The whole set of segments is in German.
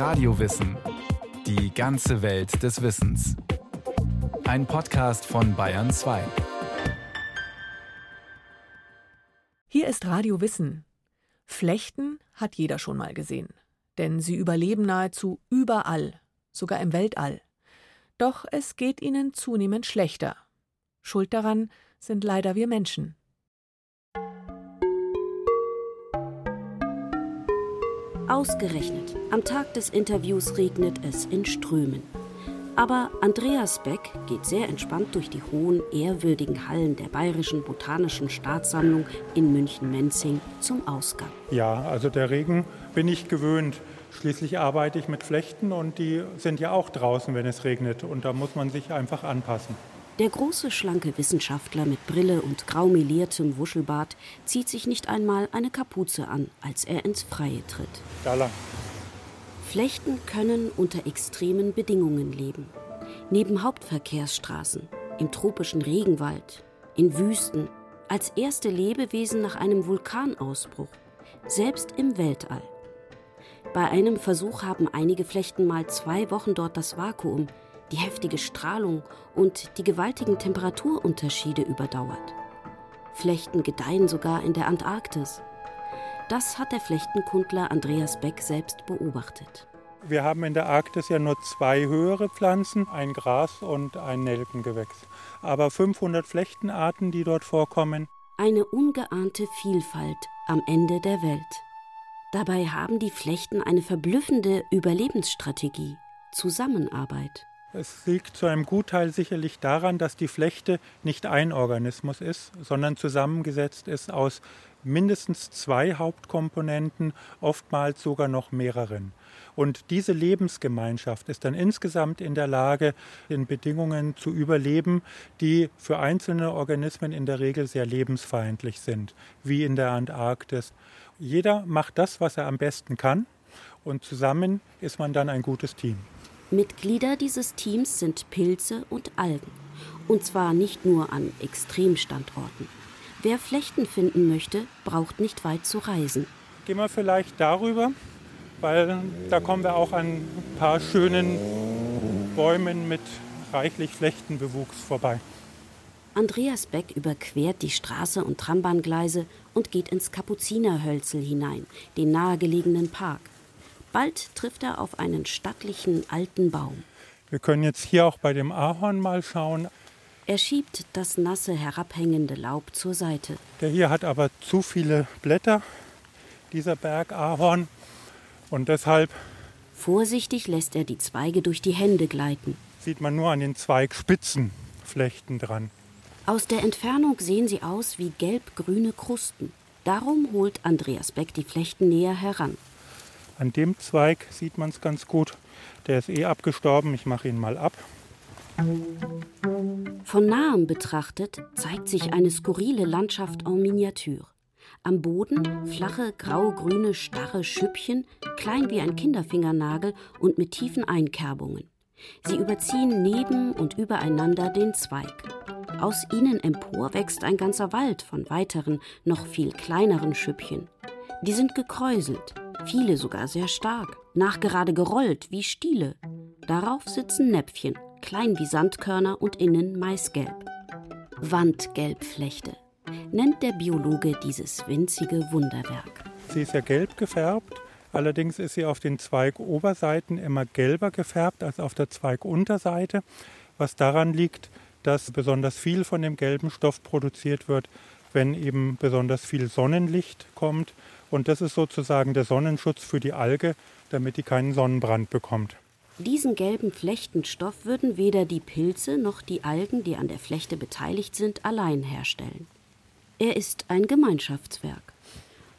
Radiowissen. Die ganze Welt des Wissens. Ein Podcast von Bayern 2. Hier ist Radio Wissen. Flechten hat jeder schon mal gesehen. Denn sie überleben nahezu überall, sogar im Weltall. Doch es geht ihnen zunehmend schlechter. Schuld daran sind leider wir Menschen. Ausgerechnet, am Tag des Interviews regnet es in Strömen. Aber Andreas Beck geht sehr entspannt durch die hohen, ehrwürdigen Hallen der Bayerischen Botanischen Staatssammlung in München-Menzing zum Ausgang. Ja, also der Regen bin ich gewöhnt. Schließlich arbeite ich mit Flechten und die sind ja auch draußen, wenn es regnet. Und da muss man sich einfach anpassen. Der große, schlanke Wissenschaftler mit Brille und graumeliertem Wuschelbart zieht sich nicht einmal eine Kapuze an, als er ins Freie tritt. Da lang. Flechten können unter extremen Bedingungen leben. Neben Hauptverkehrsstraßen, im tropischen Regenwald, in Wüsten, als erste Lebewesen nach einem Vulkanausbruch, selbst im Weltall. Bei einem Versuch haben einige Flechten mal zwei Wochen dort das Vakuum, die heftige Strahlung und die gewaltigen Temperaturunterschiede überdauert. Flechten gedeihen sogar in der Antarktis. Das hat der Flechtenkundler Andreas Beck selbst beobachtet. Wir haben in der Arktis ja nur zwei höhere Pflanzen, ein Gras und ein Nelkengewächs. Aber 500 Flechtenarten, die dort vorkommen. Eine ungeahnte Vielfalt am Ende der Welt. Dabei haben die Flechten eine verblüffende Überlebensstrategie, Zusammenarbeit. Es liegt zu einem Gutteil sicherlich daran, dass die Flechte nicht ein Organismus ist, sondern zusammengesetzt ist aus mindestens zwei Hauptkomponenten, oftmals sogar noch mehreren. Und diese Lebensgemeinschaft ist dann insgesamt in der Lage, in Bedingungen zu überleben, die für einzelne Organismen in der Regel sehr lebensfeindlich sind, wie in der Antarktis. Jeder macht das, was er am besten kann, und zusammen ist man dann ein gutes Team. Mitglieder dieses Teams sind Pilze und Algen. Und zwar nicht nur an Extremstandorten. Wer Flechten finden möchte, braucht nicht weit zu reisen. Gehen wir vielleicht darüber, weil da kommen wir auch an ein paar schönen Bäumen mit reichlich Flechtenbewuchs vorbei. Andreas Beck überquert die Straße und Trambahngleise und geht ins Kapuzinerhölzel hinein, den nahegelegenen Park. Bald trifft er auf einen stattlichen alten Baum. Wir können jetzt hier auch bei dem Ahorn mal schauen. Er schiebt das nasse, herabhängende Laub zur Seite. Der hier hat aber zu viele Blätter, dieser Bergahorn. Und deshalb. Vorsichtig lässt er die Zweige durch die Hände gleiten. Sieht man nur an den Zweigspitzen Flechten dran. Aus der Entfernung sehen sie aus wie gelb-grüne Krusten. Darum holt Andreas Beck die Flechten näher heran. An dem Zweig sieht man es ganz gut. Der ist eh abgestorben. Ich mache ihn mal ab. Von nahem betrachtet zeigt sich eine skurrile Landschaft en Miniatur. Am Boden flache, grau-grüne, starre Schüppchen, klein wie ein Kinderfingernagel und mit tiefen Einkerbungen. Sie überziehen neben und übereinander den Zweig. Aus ihnen empor wächst ein ganzer Wald von weiteren, noch viel kleineren Schüppchen. Die sind gekräuselt, viele sogar sehr stark, nachgerade gerollt wie Stiele. Darauf sitzen Näpfchen, klein wie Sandkörner und innen maisgelb. Wandgelbflechte nennt der Biologe dieses winzige Wunderwerk. Sie ist ja gelb gefärbt, allerdings ist sie auf den Zweigoberseiten immer gelber gefärbt als auf der Zweigunterseite, was daran liegt, dass besonders viel von dem gelben Stoff produziert wird, wenn eben besonders viel Sonnenlicht kommt und das ist sozusagen der Sonnenschutz für die Alge, damit die keinen Sonnenbrand bekommt. Diesen gelben Flechtenstoff würden weder die Pilze noch die Algen, die an der Flechte beteiligt sind, allein herstellen. Er ist ein Gemeinschaftswerk,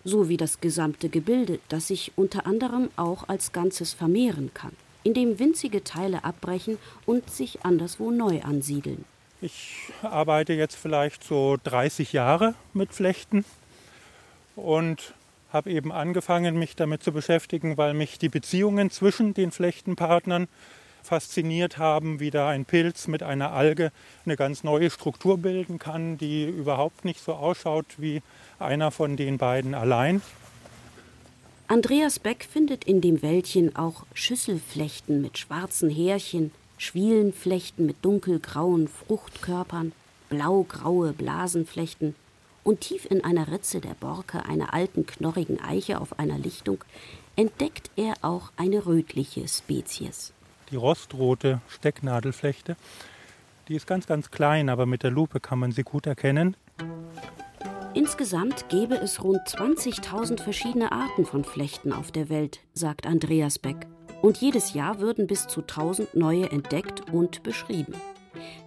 so wie das gesamte Gebilde, das sich unter anderem auch als Ganzes vermehren kann, indem winzige Teile abbrechen und sich anderswo neu ansiedeln. Ich arbeite jetzt vielleicht so 30 Jahre mit Flechten und habe eben angefangen, mich damit zu beschäftigen, weil mich die Beziehungen zwischen den Flechtenpartnern fasziniert haben, wie da ein Pilz mit einer Alge eine ganz neue Struktur bilden kann, die überhaupt nicht so ausschaut wie einer von den beiden allein. Andreas Beck findet in dem Wäldchen auch Schüsselflechten mit schwarzen Härchen, Schwielenflechten mit dunkelgrauen Fruchtkörpern, blaugraue Blasenflechten und tief in einer Ritze der Borke einer alten knorrigen Eiche auf einer Lichtung entdeckt er auch eine rötliche Spezies. Die rostrote Stecknadelflechte, die ist ganz, ganz klein, aber mit der Lupe kann man sie gut erkennen. Insgesamt gäbe es rund 20.000 verschiedene Arten von Flechten auf der Welt, sagt Andreas Beck. Und jedes Jahr würden bis zu 1000 neue entdeckt und beschrieben.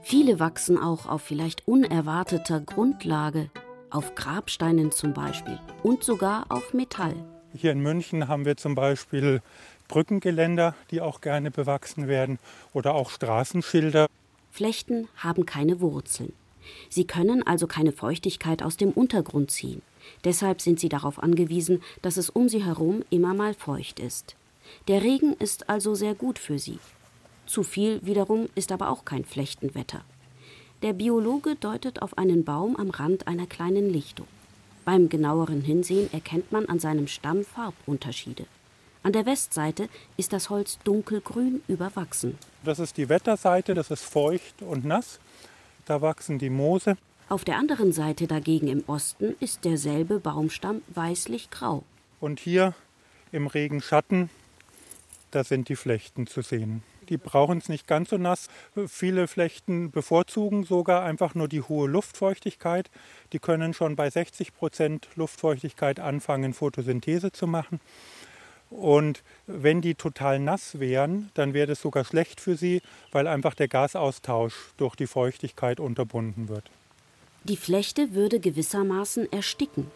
Viele wachsen auch auf vielleicht unerwarteter Grundlage, auf Grabsteinen zum Beispiel und sogar auf Metall. Hier in München haben wir zum Beispiel Brückengeländer, die auch gerne bewachsen werden, oder auch Straßenschilder. Flechten haben keine Wurzeln. Sie können also keine Feuchtigkeit aus dem Untergrund ziehen. Deshalb sind sie darauf angewiesen, dass es um sie herum immer mal feucht ist. Der Regen ist also sehr gut für sie. Zu viel wiederum ist aber auch kein Flechtenwetter. Der Biologe deutet auf einen Baum am Rand einer kleinen Lichtung. Beim genaueren Hinsehen erkennt man an seinem Stamm Farbunterschiede. An der Westseite ist das Holz dunkelgrün überwachsen. Das ist die Wetterseite, das ist feucht und nass. Da wachsen die Moose. Auf der anderen Seite dagegen im Osten ist derselbe Baumstamm weißlich-grau. Und hier im Regenschatten, da sind die Flechten zu sehen. Die brauchen es nicht ganz so nass. Viele Flechten bevorzugen sogar einfach nur die hohe Luftfeuchtigkeit. Die können schon bei 60 Prozent Luftfeuchtigkeit anfangen, Photosynthese zu machen. Und wenn die total nass wären, dann wäre das sogar schlecht für sie, weil einfach der Gasaustausch durch die Feuchtigkeit unterbunden wird. Die Flechte würde gewissermaßen ersticken.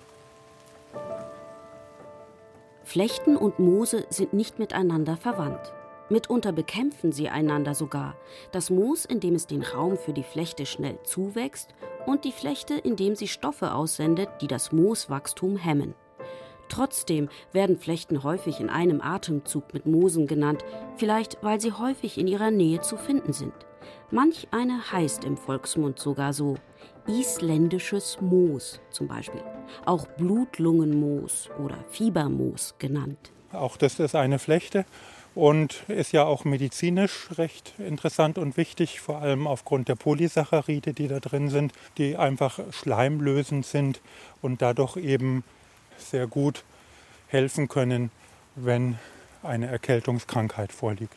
Flechten und Moose sind nicht miteinander verwandt. Mitunter bekämpfen sie einander sogar. Das Moos, indem es den Raum für die Flechte schnell zuwächst, und die Flechte, indem sie Stoffe aussendet, die das Mooswachstum hemmen. Trotzdem werden Flechten häufig in einem Atemzug mit Moosen genannt, vielleicht weil sie häufig in ihrer Nähe zu finden sind. Manch eine heißt im Volksmund sogar so. Isländisches Moos zum Beispiel, auch Blutlungenmoos oder Fiebermoos genannt. Auch das ist eine Flechte und ist ja auch medizinisch recht interessant und wichtig, vor allem aufgrund der Polysaccharide, die da drin sind, die einfach schleimlösend sind und dadurch eben sehr gut helfen können, wenn eine Erkältungskrankheit vorliegt.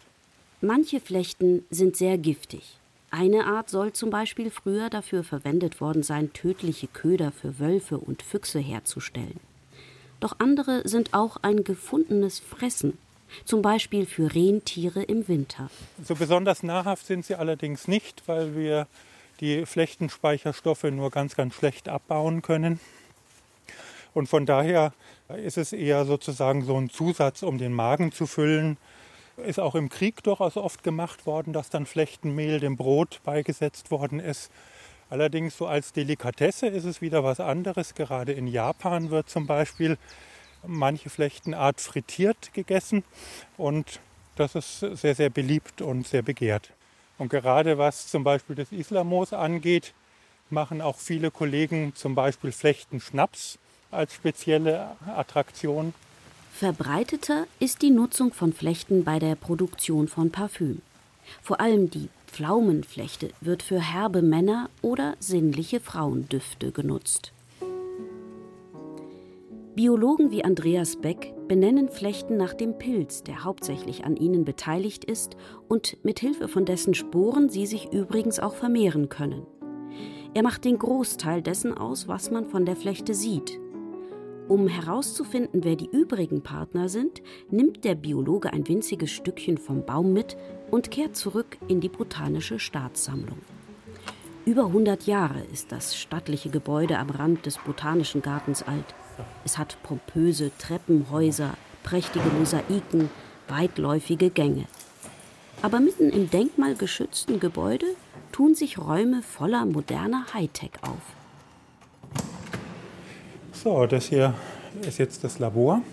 Manche Flechten sind sehr giftig. Eine Art soll zum Beispiel früher dafür verwendet worden sein, tödliche Köder für Wölfe und Füchse herzustellen. Doch andere sind auch ein gefundenes Fressen, zum Beispiel für Rentiere im Winter. So besonders nahrhaft sind sie allerdings nicht, weil wir die Flechtenspeicherstoffe nur ganz, ganz schlecht abbauen können. Und von daher ist es eher sozusagen so ein Zusatz, um den Magen zu füllen. Ist auch im Krieg durchaus oft gemacht worden, dass dann Flechtenmehl dem Brot beigesetzt worden ist. Allerdings so als Delikatesse ist es wieder was anderes. Gerade in Japan wird zum Beispiel manche Flechtenart frittiert gegessen und das ist sehr, sehr beliebt und sehr begehrt. Und gerade was zum Beispiel das Islamos angeht, machen auch viele Kollegen zum Beispiel Flechtenschnaps als spezielle Attraktion. Verbreiteter ist die Nutzung von Flechten bei der Produktion von Parfüm. Vor allem die Pflaumenflechte wird für herbe Männer oder sinnliche Frauendüfte genutzt. Biologen wie Andreas Beck benennen Flechten nach dem Pilz, der hauptsächlich an ihnen beteiligt ist und mit Hilfe von dessen Sporen sie sich übrigens auch vermehren können. Er macht den Großteil dessen aus, was man von der Flechte sieht, um herauszufinden, wer die übrigen Partner sind, nimmt der Biologe ein winziges Stückchen vom Baum mit und kehrt zurück in die botanische Staatssammlung. Über 100 Jahre ist das stattliche Gebäude am Rand des Botanischen Gartens alt. Es hat pompöse Treppenhäuser, prächtige Mosaiken, weitläufige Gänge. Aber mitten im denkmalgeschützten Gebäude tun sich Räume voller moderner Hightech auf. So, das hier ist jetzt das Labor.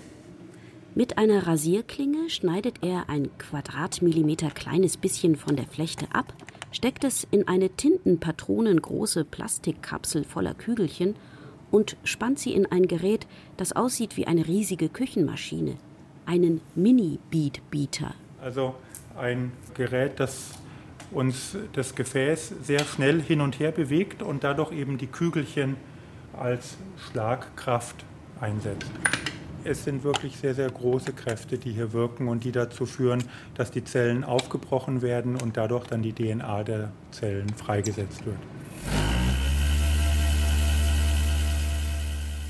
Mit einer Rasierklinge schneidet er ein Quadratmillimeter kleines bisschen von der Flechte ab, steckt es in eine tintenpatronengroße Plastikkapsel voller Kügelchen und spannt sie in ein Gerät, das aussieht wie eine riesige Küchenmaschine, einen Mini-Beat-Beater. Also ein Gerät, das uns das Gefäß sehr schnell hin und her bewegt und dadurch eben die Kügelchen als Schlagkraft einsetzt. Es sind wirklich sehr, sehr große Kräfte, die hier wirken und die dazu führen, dass die Zellen aufgebrochen werden und dadurch dann die DNA der Zellen freigesetzt wird.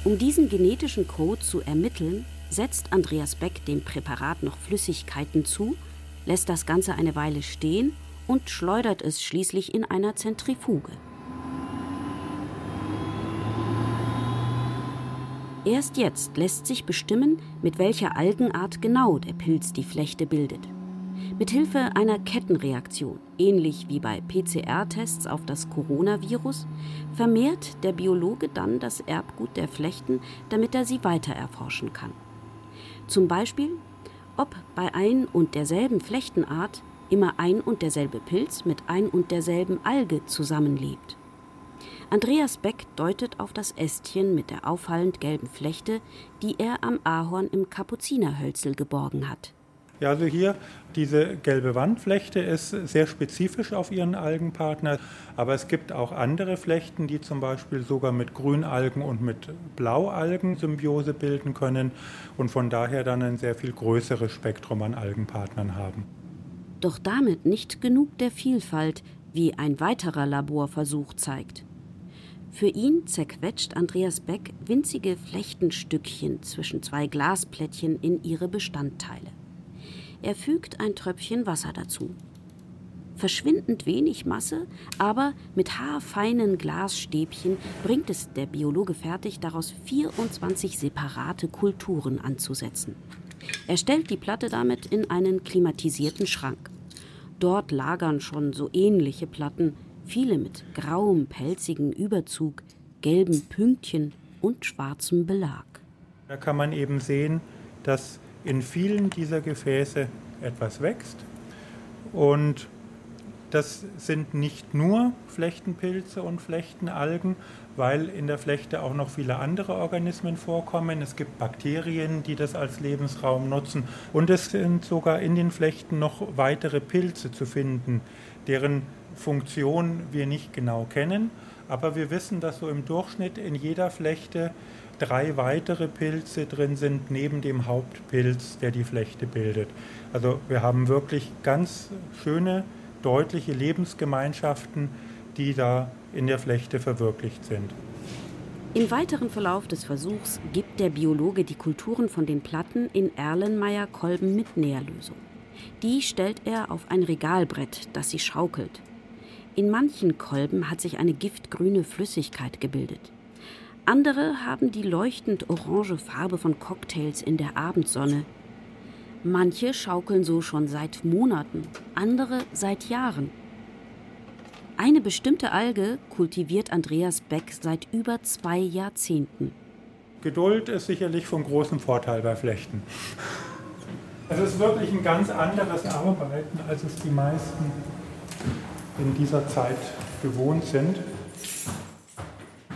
Um diesen genetischen Code zu ermitteln, setzt Andreas Beck dem Präparat noch Flüssigkeiten zu, lässt das Ganze eine Weile stehen und schleudert es schließlich in einer Zentrifuge. Erst jetzt lässt sich bestimmen, mit welcher Algenart genau der Pilz die Flechte bildet. Mithilfe einer Kettenreaktion, ähnlich wie bei PCR-Tests auf das Coronavirus, vermehrt der Biologe dann das Erbgut der Flechten, damit er sie weiter erforschen kann. Zum Beispiel, ob bei ein und derselben Flechtenart immer ein und derselbe Pilz mit ein und derselben Alge zusammenlebt. Andreas Beck deutet auf das Ästchen mit der auffallend gelben Flechte, die er am Ahorn im Kapuzinerhölzel geborgen hat. Ja, also hier diese gelbe Wandflechte ist sehr spezifisch auf ihren Algenpartner, aber es gibt auch andere Flechten, die zum Beispiel sogar mit Grünalgen und mit Blaualgen Symbiose bilden können und von daher dann ein sehr viel größeres Spektrum an Algenpartnern haben. Doch damit nicht genug der Vielfalt, wie ein weiterer Laborversuch zeigt. Für ihn zerquetscht Andreas Beck winzige Flechtenstückchen zwischen zwei Glasplättchen in ihre Bestandteile. Er fügt ein Tröpfchen Wasser dazu. Verschwindend wenig Masse, aber mit haarfeinen Glasstäbchen bringt es der Biologe fertig, daraus 24 separate Kulturen anzusetzen. Er stellt die Platte damit in einen klimatisierten Schrank. Dort lagern schon so ähnliche Platten, viele mit grauem, pelzigen Überzug, gelben Pünktchen und schwarzem Belag. Da kann man eben sehen, dass in vielen dieser Gefäße etwas wächst und das sind nicht nur Flechtenpilze und Flechtenalgen, weil in der Flechte auch noch viele andere Organismen vorkommen. Es gibt Bakterien, die das als Lebensraum nutzen. Und es sind sogar in den Flechten noch weitere Pilze zu finden, deren Funktion wir nicht genau kennen. Aber wir wissen, dass so im Durchschnitt in jeder Flechte drei weitere Pilze drin sind, neben dem Hauptpilz, der die Flechte bildet. Also wir haben wirklich ganz schöne deutliche Lebensgemeinschaften, die da in der Flechte verwirklicht sind. Im weiteren Verlauf des Versuchs gibt der Biologe die Kulturen von den Platten in Erlenmeyer-Kolben mit Nährlösung. Die stellt er auf ein Regalbrett, das sie schaukelt. In manchen Kolben hat sich eine giftgrüne Flüssigkeit gebildet. Andere haben die leuchtend orange Farbe von Cocktails in der Abendsonne, Manche schaukeln so schon seit Monaten, andere seit Jahren. Eine bestimmte Alge kultiviert Andreas Beck seit über zwei Jahrzehnten. Geduld ist sicherlich von großem Vorteil bei Flechten. Es ist wirklich ein ganz anderes Arbeiten, als es die meisten in dieser Zeit gewohnt sind.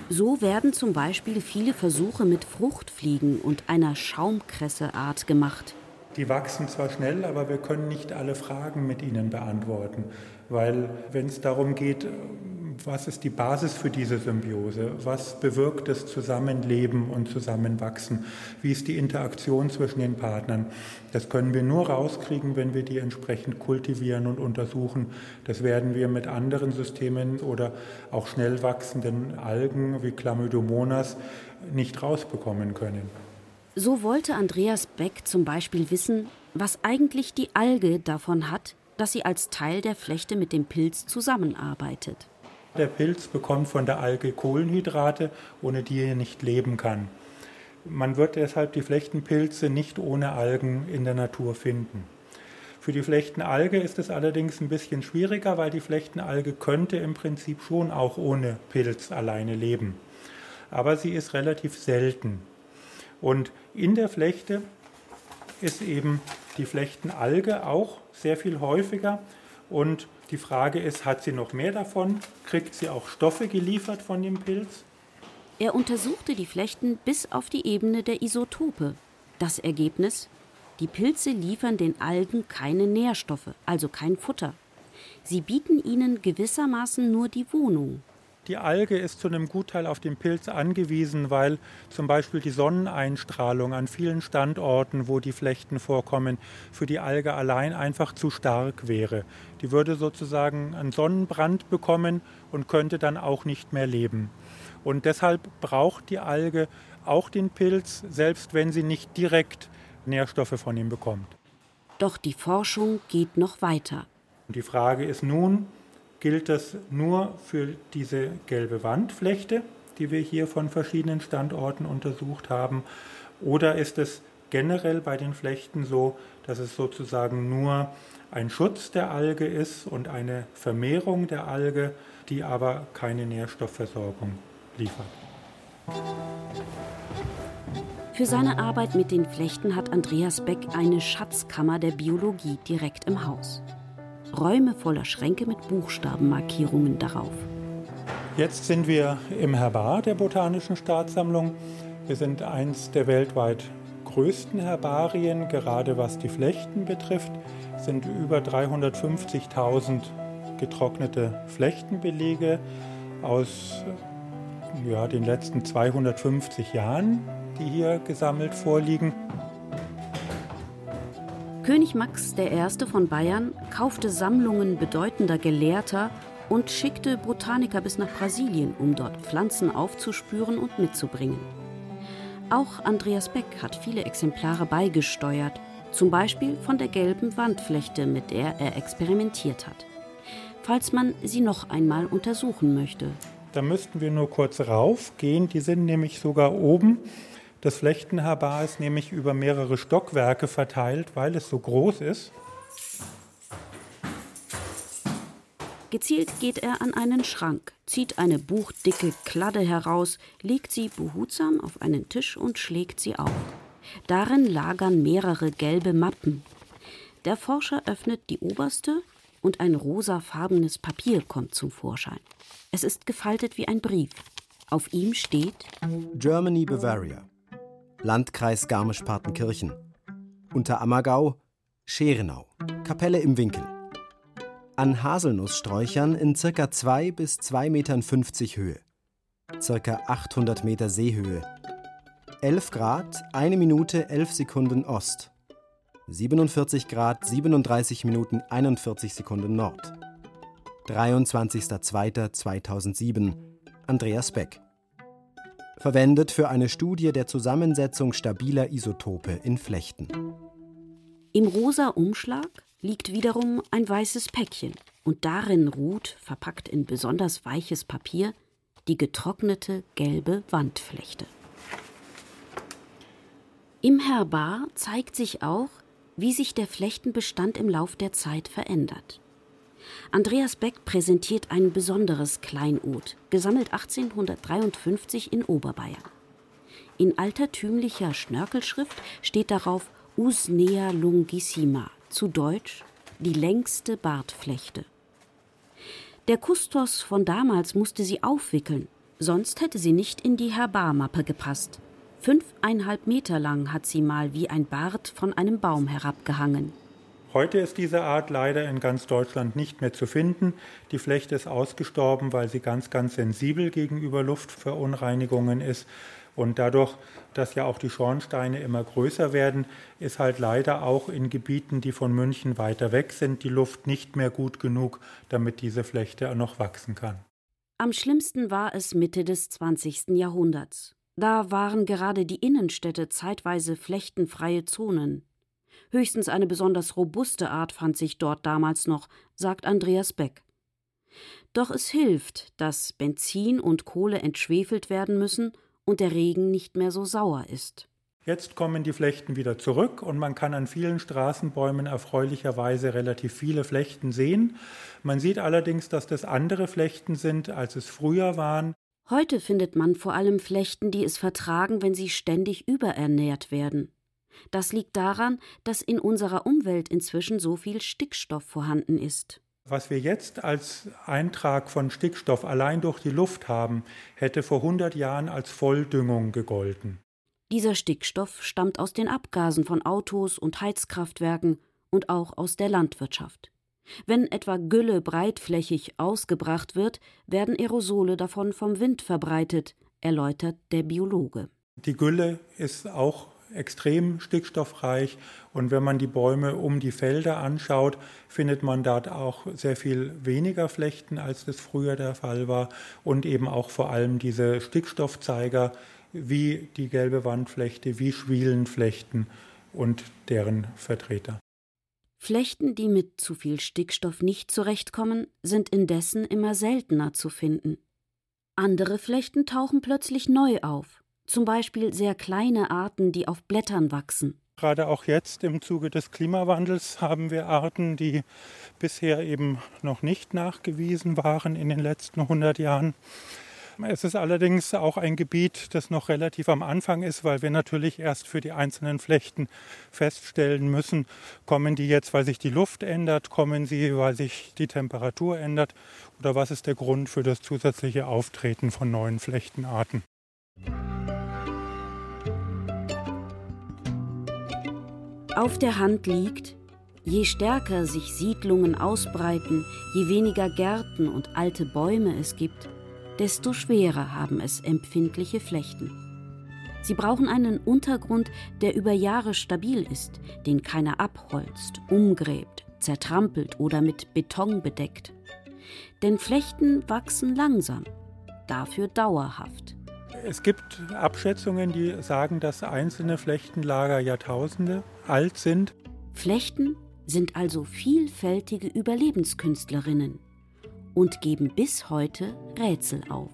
So werden zum Beispiel viele Versuche mit Fruchtfliegen und einer Schaumkresseart gemacht. Die wachsen zwar schnell, aber wir können nicht alle Fragen mit ihnen beantworten, weil wenn es darum geht, was ist die Basis für diese Symbiose, was bewirkt das Zusammenleben und Zusammenwachsen, wie ist die Interaktion zwischen den Partnern, das können wir nur rauskriegen, wenn wir die entsprechend kultivieren und untersuchen. Das werden wir mit anderen Systemen oder auch schnell wachsenden Algen wie Chlamydomonas nicht rausbekommen können. So wollte Andreas Beck zum Beispiel wissen, was eigentlich die Alge davon hat, dass sie als Teil der Flechte mit dem Pilz zusammenarbeitet. Der Pilz bekommt von der Alge Kohlenhydrate, ohne die er nicht leben kann. Man wird deshalb die Flechtenpilze nicht ohne Algen in der Natur finden. Für die Flechtenalge ist es allerdings ein bisschen schwieriger, weil die Flechtenalge könnte im Prinzip schon auch ohne Pilz alleine leben. Aber sie ist relativ selten. Und in der Flechte ist eben die Flechtenalge auch sehr viel häufiger. Und die Frage ist, hat sie noch mehr davon? Kriegt sie auch Stoffe geliefert von dem Pilz? Er untersuchte die Flechten bis auf die Ebene der Isotope. Das Ergebnis? Die Pilze liefern den Algen keine Nährstoffe, also kein Futter. Sie bieten ihnen gewissermaßen nur die Wohnung. Die Alge ist zu einem Gutteil auf den Pilz angewiesen, weil zum Beispiel die Sonneneinstrahlung an vielen Standorten, wo die Flechten vorkommen, für die Alge allein einfach zu stark wäre. Die würde sozusagen einen Sonnenbrand bekommen und könnte dann auch nicht mehr leben. Und deshalb braucht die Alge auch den Pilz, selbst wenn sie nicht direkt Nährstoffe von ihm bekommt. Doch die Forschung geht noch weiter. Die Frage ist nun, gilt das nur für diese gelbe Wandflechte, die wir hier von verschiedenen Standorten untersucht haben, oder ist es generell bei den Flechten so, dass es sozusagen nur ein Schutz der Alge ist und eine Vermehrung der Alge, die aber keine Nährstoffversorgung liefert. Für seine Arbeit mit den Flechten hat Andreas Beck eine Schatzkammer der Biologie direkt im Haus. Räume voller Schränke mit Buchstabenmarkierungen darauf. Jetzt sind wir im Herbar der Botanischen Staatssammlung. Wir sind eins der weltweit größten Herbarien, gerade was die Flechten betrifft, sind über 350.000 getrocknete Flechtenbelege aus ja, den letzten 250 Jahren, die hier gesammelt vorliegen. König Max I. von Bayern kaufte Sammlungen bedeutender Gelehrter und schickte Botaniker bis nach Brasilien, um dort Pflanzen aufzuspüren und mitzubringen. Auch Andreas Beck hat viele Exemplare beigesteuert, zum Beispiel von der gelben Wandflechte, mit der er experimentiert hat. Falls man sie noch einmal untersuchen möchte. Da müssten wir nur kurz raufgehen, die sind nämlich sogar oben das Flechtenherbar ist nämlich über mehrere Stockwerke verteilt, weil es so groß ist. Gezielt geht er an einen Schrank, zieht eine buchdicke Kladde heraus, legt sie behutsam auf einen Tisch und schlägt sie auf. Darin lagern mehrere gelbe Mappen. Der Forscher öffnet die oberste und ein rosafarbenes Papier kommt zum Vorschein. Es ist gefaltet wie ein Brief. Auf ihm steht Germany Bavaria. Landkreis Garmisch-Partenkirchen. Unterammergau, Scherenau, Kapelle im Winkel. An Haselnusssträuchern in ca. 2 bis 2,50 Metern Höhe. Ca. 800 Meter Seehöhe. 11 Grad, 1 Minute 11 Sekunden Ost. 47 Grad, 37 Minuten 41 Sekunden Nord. 23.02.2007 Andreas Beck verwendet für eine Studie der Zusammensetzung stabiler Isotope in Flechten. Im rosa Umschlag liegt wiederum ein weißes Päckchen und darin ruht, verpackt in besonders weiches Papier, die getrocknete gelbe Wandflechte. Im Herbar zeigt sich auch, wie sich der Flechtenbestand im Lauf der Zeit verändert. Andreas Beck präsentiert ein besonderes Kleinod, gesammelt 1853 in Oberbayern. In altertümlicher Schnörkelschrift steht darauf Usnea longissima, zu Deutsch die längste Bartflechte. Der Kustos von damals musste sie aufwickeln, sonst hätte sie nicht in die Herbarmappe gepasst. Fünfeinhalb Meter lang hat sie mal wie ein Bart von einem Baum herabgehangen. Heute ist diese Art leider in ganz Deutschland nicht mehr zu finden. Die Flechte ist ausgestorben, weil sie ganz, ganz sensibel gegenüber Luftverunreinigungen ist. Und dadurch, dass ja auch die Schornsteine immer größer werden, ist halt leider auch in Gebieten, die von München weiter weg sind, die Luft nicht mehr gut genug, damit diese Flechte noch wachsen kann. Am schlimmsten war es Mitte des 20. Jahrhunderts. Da waren gerade die Innenstädte zeitweise flechtenfreie Zonen. Höchstens eine besonders robuste Art fand sich dort damals noch, sagt Andreas Beck. Doch es hilft, dass Benzin und Kohle entschwefelt werden müssen und der Regen nicht mehr so sauer ist. Jetzt kommen die Flechten wieder zurück und man kann an vielen Straßenbäumen erfreulicherweise relativ viele Flechten sehen. Man sieht allerdings, dass das andere Flechten sind, als es früher waren. Heute findet man vor allem Flechten, die es vertragen, wenn sie ständig überernährt werden. Das liegt daran, dass in unserer Umwelt inzwischen so viel Stickstoff vorhanden ist. Was wir jetzt als Eintrag von Stickstoff allein durch die Luft haben, hätte vor 100 Jahren als Volldüngung gegolten. Dieser Stickstoff stammt aus den Abgasen von Autos und Heizkraftwerken und auch aus der Landwirtschaft. Wenn etwa Gülle breitflächig ausgebracht wird, werden Aerosole davon vom Wind verbreitet, erläutert der Biologe. Die Gülle ist auch extrem stickstoffreich und wenn man die Bäume um die Felder anschaut, findet man dort auch sehr viel weniger Flechten, als das früher der Fall war und eben auch vor allem diese Stickstoffzeiger wie die gelbe Wandflechte, wie Schwielenflechten und deren Vertreter. Flechten, die mit zu viel Stickstoff nicht zurechtkommen, sind indessen immer seltener zu finden. Andere Flechten tauchen plötzlich neu auf, zum Beispiel sehr kleine Arten, die auf Blättern wachsen. Gerade auch jetzt im Zuge des Klimawandels haben wir Arten, die bisher eben noch nicht nachgewiesen waren in den letzten 100 Jahren. Es ist allerdings auch ein Gebiet, das noch relativ am Anfang ist, weil wir natürlich erst für die einzelnen Flechten feststellen müssen, kommen die jetzt, weil sich die Luft ändert, kommen sie, weil sich die Temperatur ändert oder was ist der Grund für das zusätzliche Auftreten von neuen Flechtenarten. Auf der Hand liegt, je stärker sich Siedlungen ausbreiten, je weniger Gärten und alte Bäume es gibt, desto schwerer haben es empfindliche Flechten. Sie brauchen einen Untergrund, der über Jahre stabil ist, den keiner abholzt, umgräbt, zertrampelt oder mit Beton bedeckt. Denn Flechten wachsen langsam, dafür dauerhaft. Es gibt Abschätzungen, die sagen, dass einzelne Flechtenlager Jahrtausende alt sind. Flechten sind also vielfältige Überlebenskünstlerinnen und geben bis heute Rätsel auf.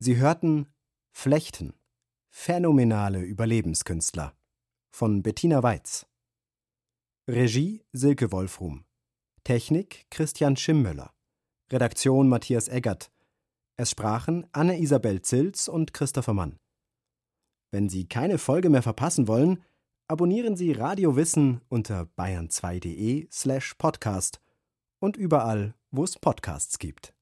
Sie hörten Flechten. Phänomenale Überlebenskünstler von Bettina Weiz. Regie Silke Wolfrum. Technik Christian Schimmöller. Redaktion Matthias Eggert. Es sprachen Anne-Isabel Zilz und Christopher Mann. Wenn Sie keine Folge mehr verpassen wollen, abonnieren Sie Radio Wissen unter bayern2.de slash podcast und überall, wo es Podcasts gibt.